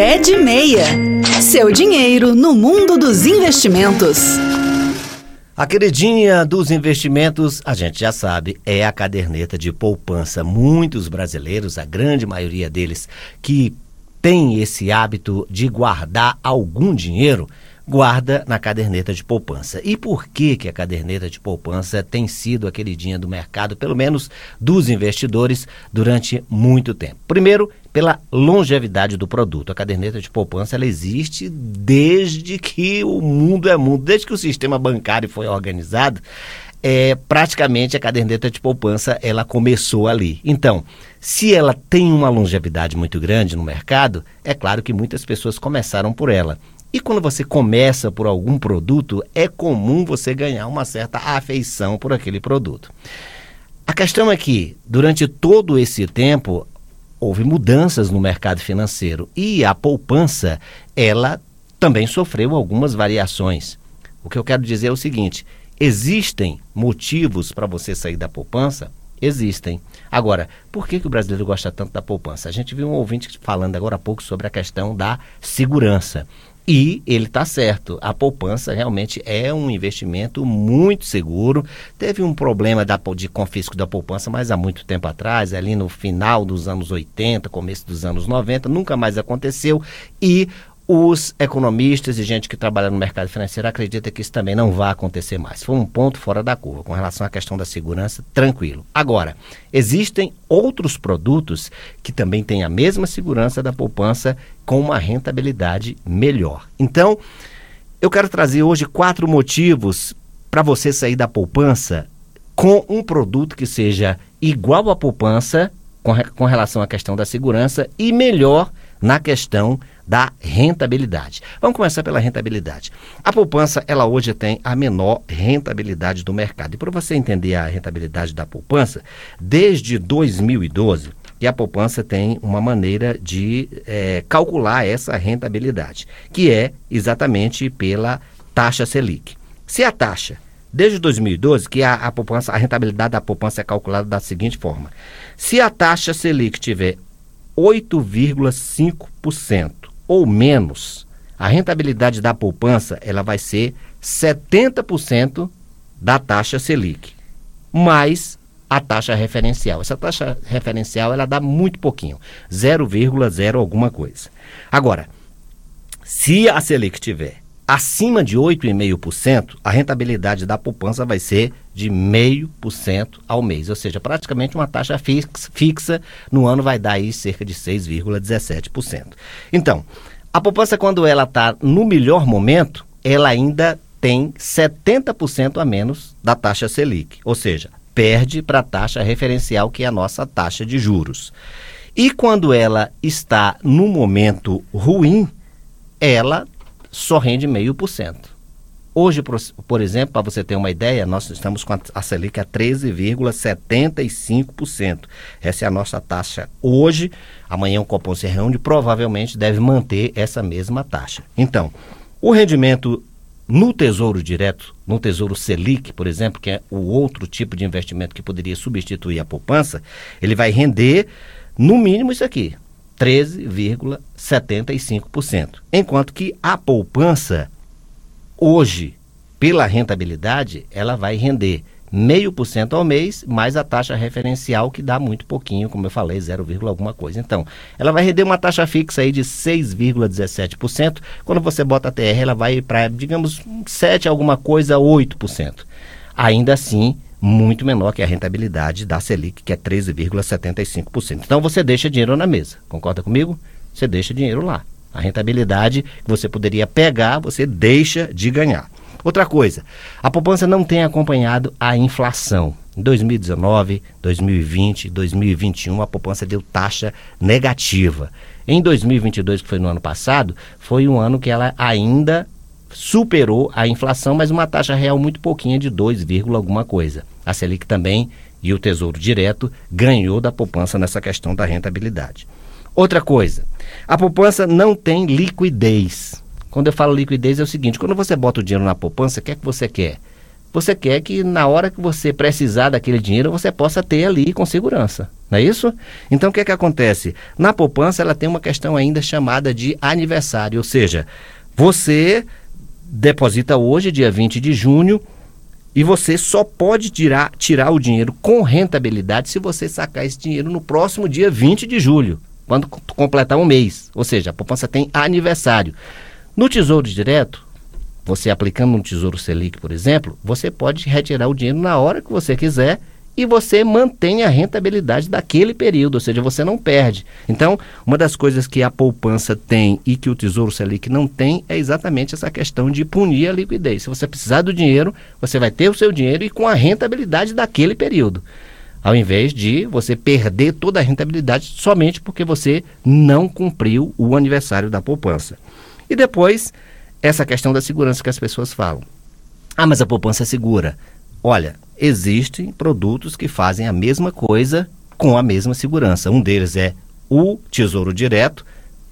Pé de Meia. Seu dinheiro no mundo dos investimentos. A queridinha dos investimentos, a gente já sabe, é a caderneta de poupança. Muitos brasileiros, a grande maioria deles, que tem esse hábito de guardar algum dinheiro, guarda na caderneta de poupança. E por que, que a caderneta de poupança tem sido a queridinha do mercado, pelo menos dos investidores, durante muito tempo? Primeiro, pela longevidade do produto. A caderneta de poupança ela existe desde que o mundo é mundo, desde que o sistema bancário foi organizado. É, praticamente a caderneta de poupança ela começou ali. Então, se ela tem uma longevidade muito grande no mercado, é claro que muitas pessoas começaram por ela. E quando você começa por algum produto, é comum você ganhar uma certa afeição por aquele produto. A questão é que, durante todo esse tempo, houve mudanças no mercado financeiro e a poupança, ela também sofreu algumas variações. O que eu quero dizer é o seguinte: existem motivos para você sair da poupança? Existem. Agora, por que, que o brasileiro gosta tanto da poupança? A gente viu um ouvinte falando agora há pouco sobre a questão da segurança. E ele está certo, a poupança realmente é um investimento muito seguro. Teve um problema da, de confisco da poupança, mas há muito tempo atrás, ali no final dos anos 80, começo dos anos 90, nunca mais aconteceu. E os economistas e gente que trabalha no mercado financeiro acredita que isso também não vai acontecer mais. Foi um ponto fora da curva com relação à questão da segurança, tranquilo. Agora, existem outros produtos que também têm a mesma segurança da poupança com uma rentabilidade melhor. Então, eu quero trazer hoje quatro motivos para você sair da poupança com um produto que seja igual à poupança com, com relação à questão da segurança e melhor na questão da rentabilidade. Vamos começar pela rentabilidade. A poupança, ela hoje tem a menor rentabilidade do mercado. E para você entender a rentabilidade da poupança, desde 2012, e a poupança tem uma maneira de é, calcular essa rentabilidade, que é exatamente pela taxa Selic. Se a taxa desde 2012 que a, a poupança, a rentabilidade da poupança é calculada da seguinte forma: se a taxa Selic tiver 8,5% ou menos, a rentabilidade da poupança ela vai ser 70% da taxa Selic, mais a taxa referencial. Essa taxa referencial ela dá muito pouquinho, 0,0 alguma coisa. Agora, se a Selic tiver acima de 8,5%, a rentabilidade da poupança vai ser de 0,5% ao mês, ou seja, praticamente uma taxa fixa, no ano vai dar aí cerca de 6,17%. Então, a poupança quando ela está no melhor momento, ela ainda tem 70% a menos da taxa Selic, ou seja, perde para a taxa referencial que é a nossa taxa de juros. E quando ela está no momento ruim, ela só rende meio por cento. Hoje, por, por exemplo, para você ter uma ideia, nós estamos com a Selic a 13,75%. Essa é a nossa taxa hoje. Amanhã o Copom se reúne provavelmente deve manter essa mesma taxa. Então, o rendimento no Tesouro Direto, no Tesouro Selic, por exemplo, que é o outro tipo de investimento que poderia substituir a poupança, ele vai render no mínimo isso aqui, 13,75%. Enquanto que a poupança, hoje, pela rentabilidade, ela vai render meio por cento ao mês, mais a taxa referencial, que dá muito pouquinho, como eu falei, 0, alguma coisa. Então, ela vai render uma taxa fixa aí de 6,17%. Quando você bota a TR, ela vai para, digamos, 7 alguma coisa, 8%. Ainda assim, muito menor que a rentabilidade da Selic, que é 13,75%. Então você deixa dinheiro na mesa, concorda comigo? Você deixa dinheiro lá. A rentabilidade que você poderia pegar, você deixa de ganhar. Outra coisa, a poupança não tem acompanhado a inflação. Em 2019, 2020, 2021, a poupança deu taxa negativa. Em 2022, que foi no ano passado, foi um ano que ela ainda superou a inflação, mas uma taxa real muito pouquinha de 2, alguma coisa. A Selic também e o Tesouro Direto ganhou da poupança nessa questão da rentabilidade. Outra coisa, a poupança não tem liquidez. Quando eu falo liquidez é o seguinte, quando você bota o dinheiro na poupança, o que é que você quer? Você quer que na hora que você precisar daquele dinheiro, você possa ter ali com segurança. Não é isso? Então o que é que acontece? Na poupança ela tem uma questão ainda chamada de aniversário, ou seja, você deposita hoje, dia 20 de junho, e você só pode tirar, tirar o dinheiro com rentabilidade se você sacar esse dinheiro no próximo dia 20 de julho, quando completar um mês. Ou seja, a poupança tem aniversário. No Tesouro Direto, você aplicando no Tesouro Selic, por exemplo, você pode retirar o dinheiro na hora que você quiser e você mantém a rentabilidade daquele período, ou seja, você não perde. Então, uma das coisas que a poupança tem e que o Tesouro Selic não tem é exatamente essa questão de punir a liquidez. Se você precisar do dinheiro, você vai ter o seu dinheiro e com a rentabilidade daquele período. Ao invés de você perder toda a rentabilidade somente porque você não cumpriu o aniversário da poupança. E depois, essa questão da segurança que as pessoas falam. Ah, mas a poupança é segura. Olha, existem produtos que fazem a mesma coisa com a mesma segurança. Um deles é o Tesouro Direto.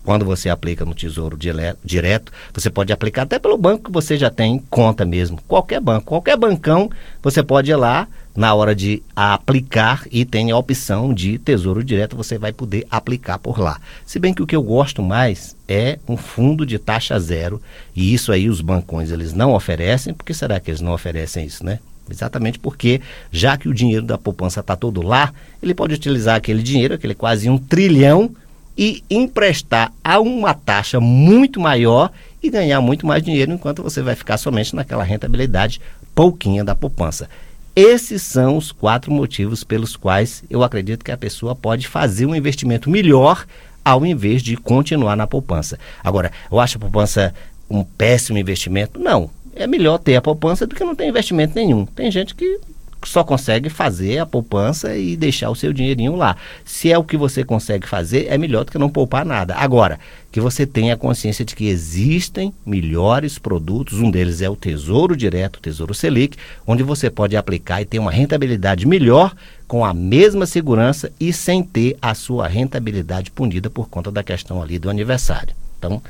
Quando você aplica no Tesouro Direto, você pode aplicar até pelo banco que você já tem conta mesmo. Qualquer banco, qualquer bancão, você pode ir lá na hora de aplicar e tem a opção de Tesouro Direto, você vai poder aplicar por lá. Se bem que o que eu gosto mais é um fundo de taxa zero, e isso aí os bancões eles não oferecem, porque será que eles não oferecem isso, né? Exatamente porque, já que o dinheiro da poupança está todo lá, ele pode utilizar aquele dinheiro, aquele quase um trilhão, e emprestar a uma taxa muito maior e ganhar muito mais dinheiro, enquanto você vai ficar somente naquela rentabilidade pouquinha da poupança. Esses são os quatro motivos pelos quais eu acredito que a pessoa pode fazer um investimento melhor ao invés de continuar na poupança. Agora, eu acho a poupança um péssimo investimento? Não é melhor ter a poupança do que não ter investimento nenhum. Tem gente que só consegue fazer a poupança e deixar o seu dinheirinho lá. Se é o que você consegue fazer, é melhor do que não poupar nada. Agora, que você tenha consciência de que existem melhores produtos, um deles é o Tesouro Direto, o Tesouro Selic, onde você pode aplicar e ter uma rentabilidade melhor com a mesma segurança e sem ter a sua rentabilidade punida por conta da questão ali do aniversário. Então,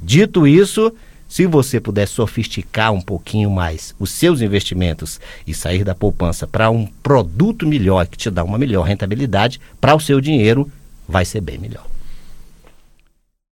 dito isso, se você puder sofisticar um pouquinho mais os seus investimentos e sair da poupança para um produto melhor que te dá uma melhor rentabilidade para o seu dinheiro, vai ser bem melhor.